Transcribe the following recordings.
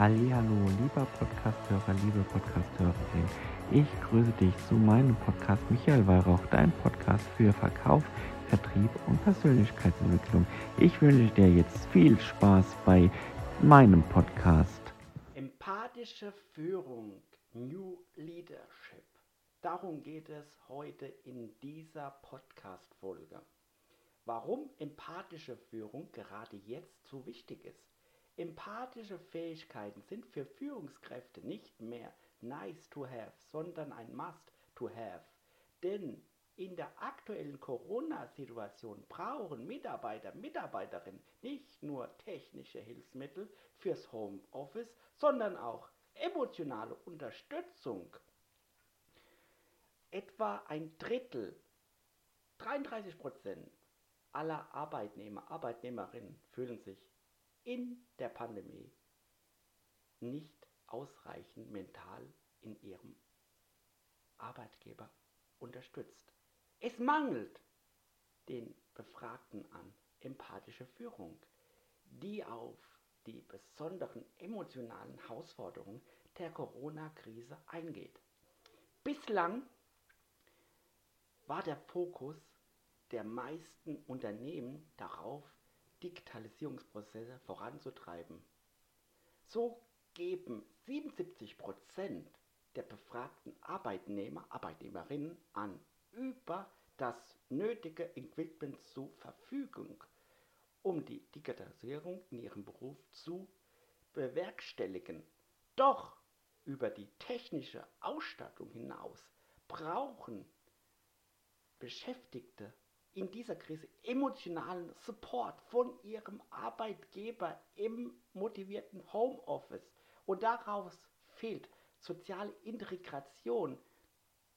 Hallo, lieber Podcasthörer, liebe Podcasthörerin. Ich grüße dich zu meinem Podcast Michael Weihrauch, dein Podcast für Verkauf, Vertrieb und Persönlichkeitsentwicklung. Ich wünsche dir jetzt viel Spaß bei meinem Podcast. Empathische Führung, New Leadership. Darum geht es heute in dieser Podcast-Folge. Warum empathische Führung gerade jetzt so wichtig ist. Empathische Fähigkeiten sind für Führungskräfte nicht mehr nice to have, sondern ein must to have. Denn in der aktuellen Corona-Situation brauchen Mitarbeiter, Mitarbeiterinnen nicht nur technische Hilfsmittel fürs Homeoffice, sondern auch emotionale Unterstützung. Etwa ein Drittel, 33 Prozent aller Arbeitnehmer, Arbeitnehmerinnen fühlen sich in der Pandemie nicht ausreichend mental in ihrem Arbeitgeber unterstützt. Es mangelt den Befragten an empathische Führung, die auf die besonderen emotionalen Herausforderungen der Corona-Krise eingeht. Bislang war der Fokus der meisten Unternehmen darauf, Digitalisierungsprozesse voranzutreiben. So geben 77% der befragten Arbeitnehmer, Arbeitnehmerinnen an, über das nötige Equipment zur Verfügung, um die Digitalisierung in ihrem Beruf zu bewerkstelligen. Doch über die technische Ausstattung hinaus brauchen Beschäftigte in dieser Krise emotionalen Support von ihrem Arbeitgeber im motivierten Homeoffice. Und daraus fehlt soziale Integration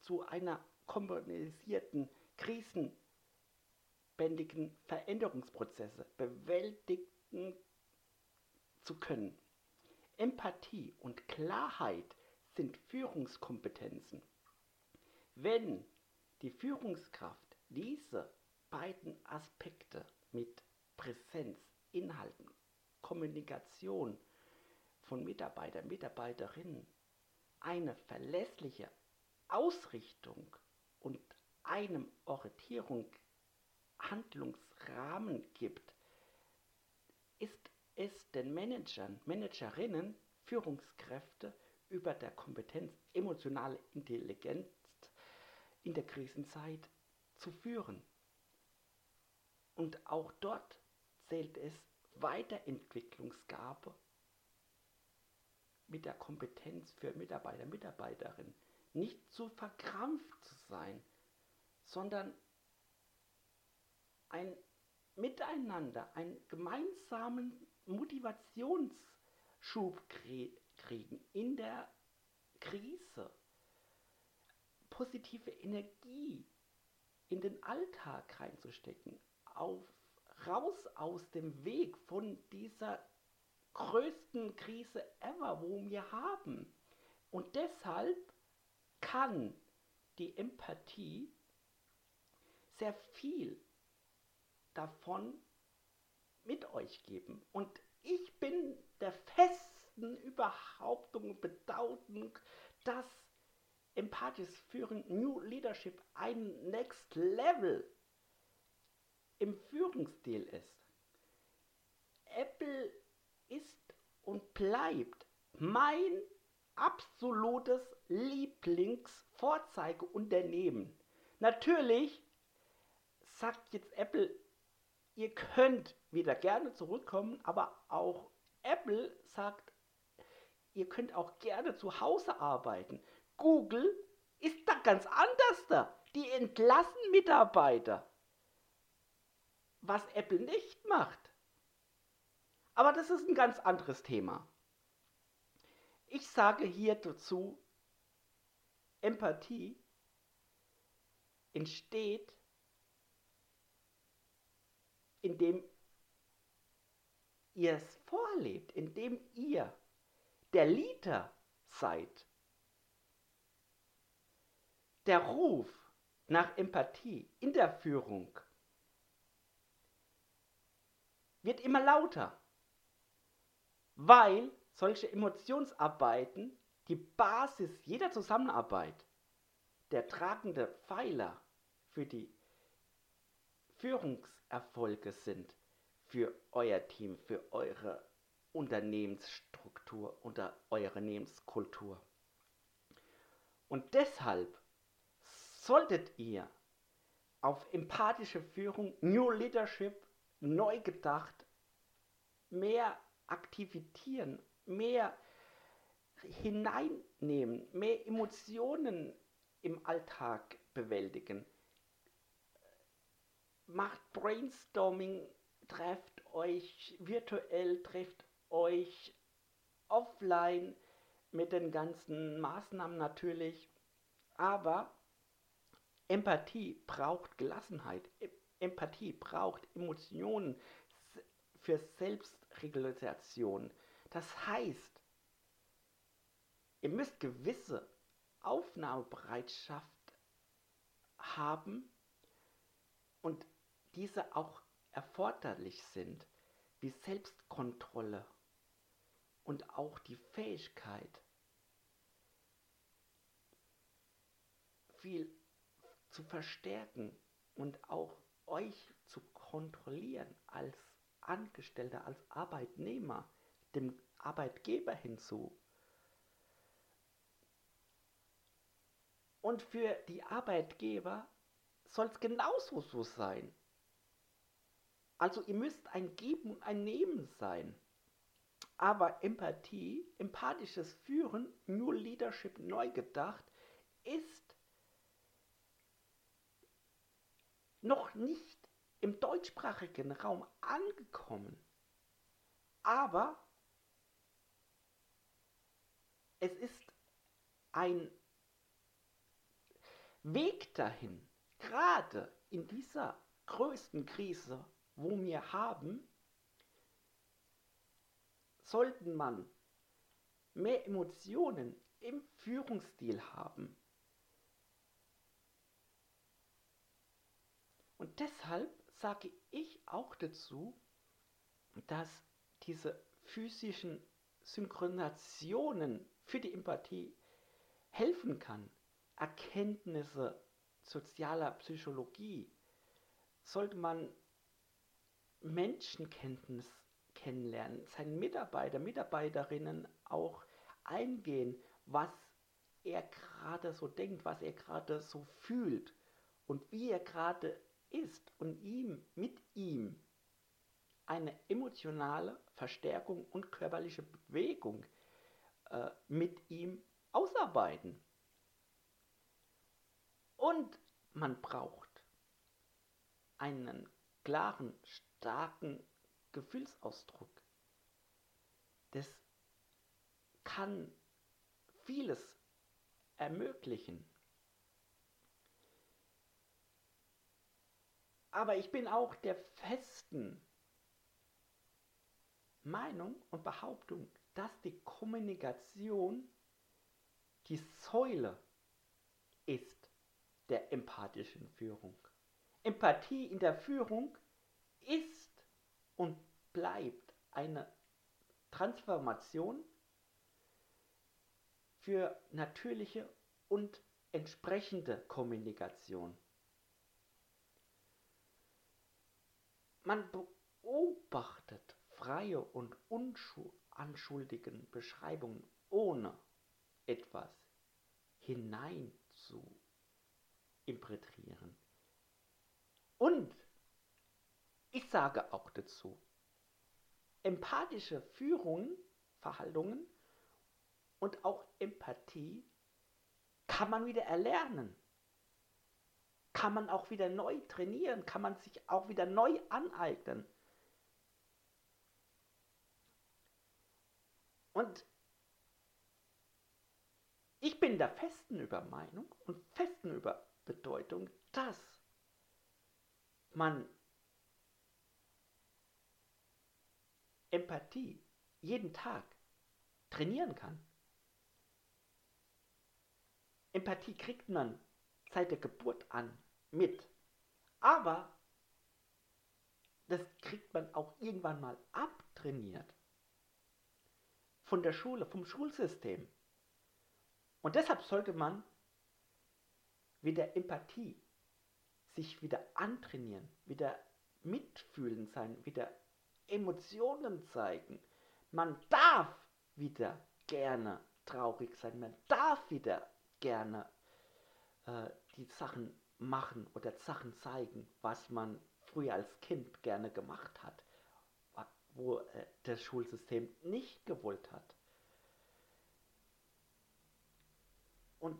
zu einer kommunisierten, krisenbändigen Veränderungsprozesse bewältigen zu können. Empathie und Klarheit sind Führungskompetenzen. Wenn die Führungskraft diese beiden Aspekte mit Präsenz, Inhalten, Kommunikation von Mitarbeitern, Mitarbeiterinnen eine verlässliche Ausrichtung und einem Orientierung, Handlungsrahmen gibt, ist es den Managern, Managerinnen, Führungskräfte über der Kompetenz emotionale Intelligenz in der Krisenzeit zu führen. Und auch dort zählt es Weiterentwicklungsgabe mit der Kompetenz für Mitarbeiter, Mitarbeiterinnen. Nicht zu verkrampft zu sein, sondern ein Miteinander, einen gemeinsamen Motivationsschub kriegen in der Krise. Positive Energie in den Alltag reinzustecken, auf, raus aus dem Weg von dieser größten Krise ever, wo wir haben. Und deshalb kann die Empathie sehr viel davon mit euch geben. Und ich bin der festen Überhauptung und Bedautung, dass empathisches Führen, New Leadership ein Next Level im Führungsstil ist. Apple ist und bleibt mein absolutes Lieblingsvorzeigeunternehmen. Natürlich sagt jetzt Apple, ihr könnt wieder gerne zurückkommen, aber auch Apple sagt, ihr könnt auch gerne zu Hause arbeiten. Google ist da ganz anders da. Die entlassen Mitarbeiter. Was Apple nicht macht. Aber das ist ein ganz anderes Thema. Ich sage hier dazu, Empathie entsteht, indem ihr es vorlebt, indem ihr der Leader seid der Ruf nach Empathie in der Führung wird immer lauter, weil solche Emotionsarbeiten die Basis jeder Zusammenarbeit, der tragende Pfeiler für die Führungserfolge sind, für euer Team, für eure Unternehmensstruktur oder eure Unternehmenskultur. Und deshalb solltet ihr auf empathische Führung, New Leadership, neu gedacht, mehr aktivieren, mehr hineinnehmen, mehr Emotionen im Alltag bewältigen. Macht Brainstorming, trefft euch virtuell, trefft euch offline mit den ganzen Maßnahmen natürlich. Aber Empathie braucht Gelassenheit. Empathie braucht Emotionen für Selbstregulation. Das heißt, ihr müsst gewisse Aufnahmebereitschaft haben und diese auch erforderlich sind, wie Selbstkontrolle und auch die Fähigkeit, viel zu verstärken und auch euch zu kontrollieren als Angestellter, als Arbeitnehmer, dem Arbeitgeber hinzu. Und für die Arbeitgeber soll es genauso so sein. Also ihr müsst ein Geben und ein Nehmen sein. Aber Empathie, empathisches Führen, New Leadership neu gedacht, ist noch nicht im deutschsprachigen Raum angekommen. Aber es ist ein Weg dahin, gerade in dieser größten Krise, wo wir haben, sollten man mehr Emotionen im Führungsstil haben. Und deshalb sage ich auch dazu, dass diese physischen Synchronisationen für die Empathie helfen kann. Erkenntnisse sozialer Psychologie sollte man Menschenkenntnis kennenlernen, seinen Mitarbeiter, Mitarbeiterinnen auch eingehen, was er gerade so denkt, was er gerade so fühlt und wie er gerade ist und ihm, mit ihm eine emotionale Verstärkung und körperliche Bewegung äh, mit ihm ausarbeiten. Und man braucht einen klaren, starken Gefühlsausdruck. Das kann vieles ermöglichen. Aber ich bin auch der festen Meinung und Behauptung, dass die Kommunikation die Säule ist der empathischen Führung. Empathie in der Führung ist und bleibt eine Transformation für natürliche und entsprechende Kommunikation. Man beobachtet freie und unanschuldigen Beschreibungen ohne etwas hinein zu interpretieren. Und ich sage auch dazu, empathische Führung, Verhaltungen und auch Empathie kann man wieder erlernen kann man auch wieder neu trainieren, kann man sich auch wieder neu aneignen. Und ich bin der festen Übermeinung und festen Überbedeutung, dass man Empathie jeden Tag trainieren kann. Empathie kriegt man seit der Geburt an mit. Aber das kriegt man auch irgendwann mal abtrainiert. von der Schule, vom Schulsystem. Und deshalb sollte man wieder Empathie sich wieder antrainieren, wieder mitfühlen sein, wieder Emotionen zeigen. Man darf wieder gerne traurig sein, man darf wieder gerne äh, die Sachen machen oder Sachen zeigen, was man früher als Kind gerne gemacht hat, wo äh, das Schulsystem nicht gewollt hat. Und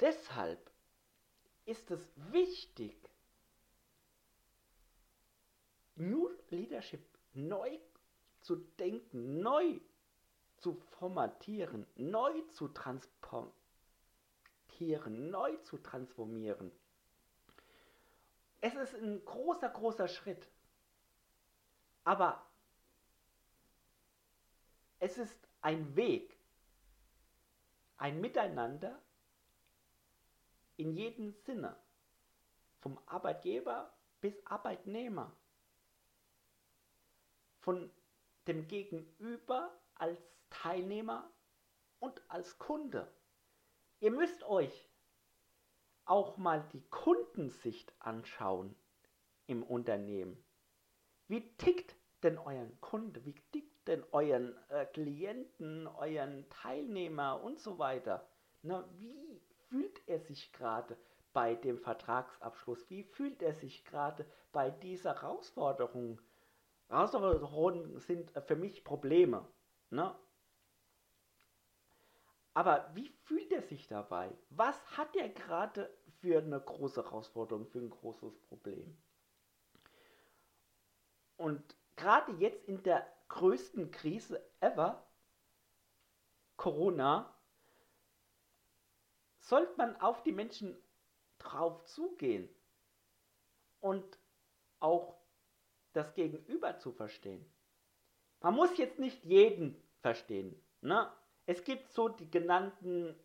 deshalb ist es wichtig, New Leadership neu zu denken, neu zu formatieren, neu zu transportieren, neu zu transformieren. Es ist ein großer, großer Schritt. Aber es ist ein Weg, ein Miteinander in jedem Sinne, vom Arbeitgeber bis Arbeitnehmer, von dem Gegenüber als Teilnehmer und als Kunde. Ihr müsst euch auch mal die Kundensicht anschauen im Unternehmen. Wie tickt denn euren Kunde? Wie tickt denn euren äh, Klienten, euren Teilnehmer und so weiter? Na, wie fühlt er sich gerade bei dem Vertragsabschluss? Wie fühlt er sich gerade bei dieser Herausforderung? Herausforderungen sind äh, für mich Probleme. Ne? Aber wie fühlt er sich dabei? Was hat er gerade für eine große Herausforderung, für ein großes Problem? Und gerade jetzt in der größten Krise ever, Corona, sollte man auf die Menschen drauf zugehen und auch das Gegenüber zu verstehen. Man muss jetzt nicht jeden verstehen. Ne? Es gibt so die genannten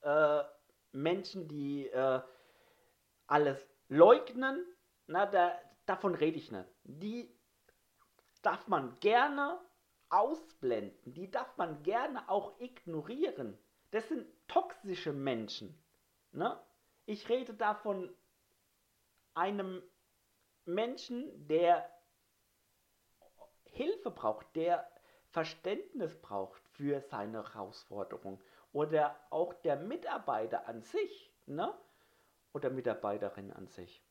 äh, Menschen, die äh, alles leugnen. Na, da, davon rede ich nicht. Die darf man gerne ausblenden. Die darf man gerne auch ignorieren. Das sind toxische Menschen. Ne? Ich rede da von einem Menschen, der Hilfe braucht, der Verständnis braucht für seine Herausforderung. Oder auch der Mitarbeiter an sich, ne? Oder Mitarbeiterin an sich.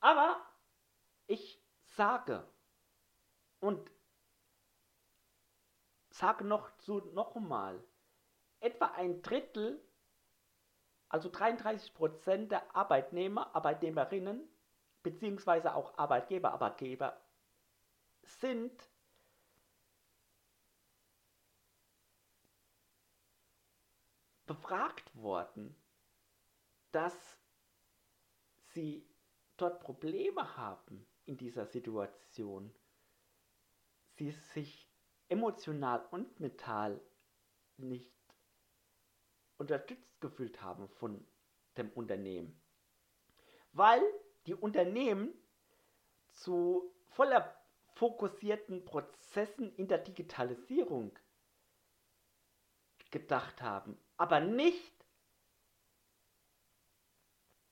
Aber ich sage und sage noch zu noch einmal, etwa ein Drittel, also 33 Prozent der Arbeitnehmer, Arbeitnehmerinnen, beziehungsweise auch Arbeitgeber, Arbeitgeber sind befragt worden, dass sie dort Probleme haben in dieser Situation, sie sich emotional und mental nicht unterstützt gefühlt haben von dem Unternehmen. Weil die Unternehmen zu voller fokussierten Prozessen in der Digitalisierung gedacht haben, aber nicht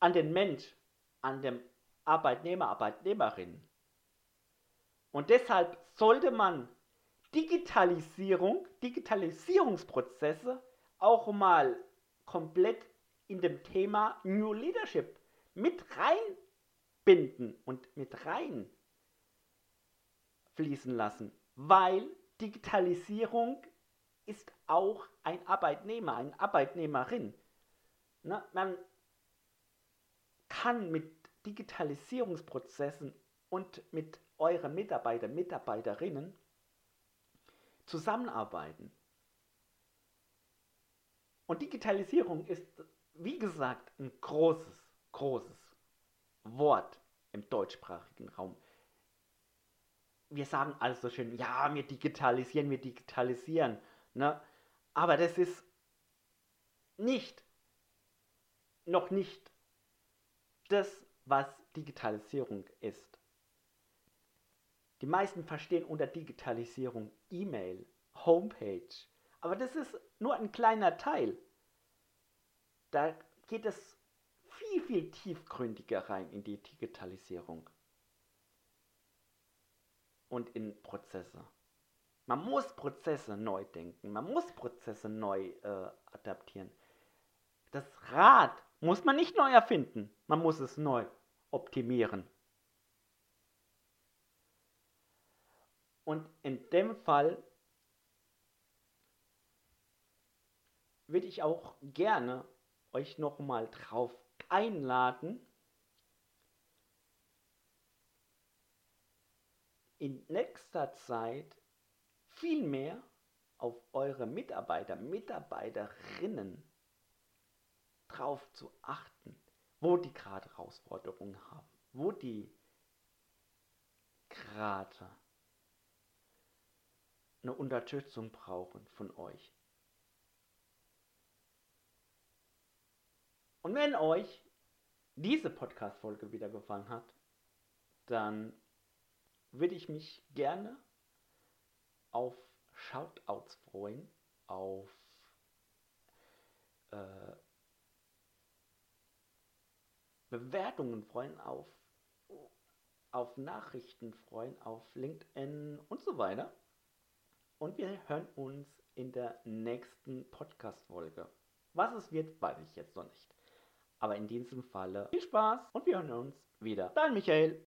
an den Mensch, an dem Arbeitnehmer, Arbeitnehmerin. Und deshalb sollte man Digitalisierung, Digitalisierungsprozesse auch mal komplett in dem Thema New Leadership mit reinbinden und mit rein fließen lassen, weil Digitalisierung ist auch ein Arbeitnehmer, eine Arbeitnehmerin. Na, man kann mit Digitalisierungsprozessen und mit euren Mitarbeitern, Mitarbeiterinnen zusammenarbeiten. Und Digitalisierung ist, wie gesagt, ein großes, großes Wort im deutschsprachigen Raum. Wir sagen also schön, ja, wir digitalisieren, wir digitalisieren. Ne? Aber das ist nicht, noch nicht das, was Digitalisierung ist. Die meisten verstehen unter Digitalisierung E-Mail, Homepage. Aber das ist nur ein kleiner Teil. Da geht es viel, viel tiefgründiger rein in die Digitalisierung und in Prozesse. Man muss Prozesse neu denken, man muss Prozesse neu äh, adaptieren. Das Rad muss man nicht neu erfinden, man muss es neu optimieren. Und in dem Fall würde ich auch gerne euch nochmal drauf einladen, in nächster Zeit viel mehr auf eure Mitarbeiter, Mitarbeiterinnen drauf zu achten, wo die gerade Herausforderungen haben, wo die gerade eine Unterstützung brauchen von euch. Und wenn euch diese Podcast-Folge wieder gefallen hat, dann würde ich mich gerne auf Shoutouts freuen, auf äh, Bewertungen freuen, auf, auf Nachrichten freuen, auf LinkedIn und so weiter. Und wir hören uns in der nächsten Podcast-Folge. Was es wird, weiß ich jetzt noch nicht. Aber in diesem Falle viel Spaß und wir hören uns wieder. Dein Michael.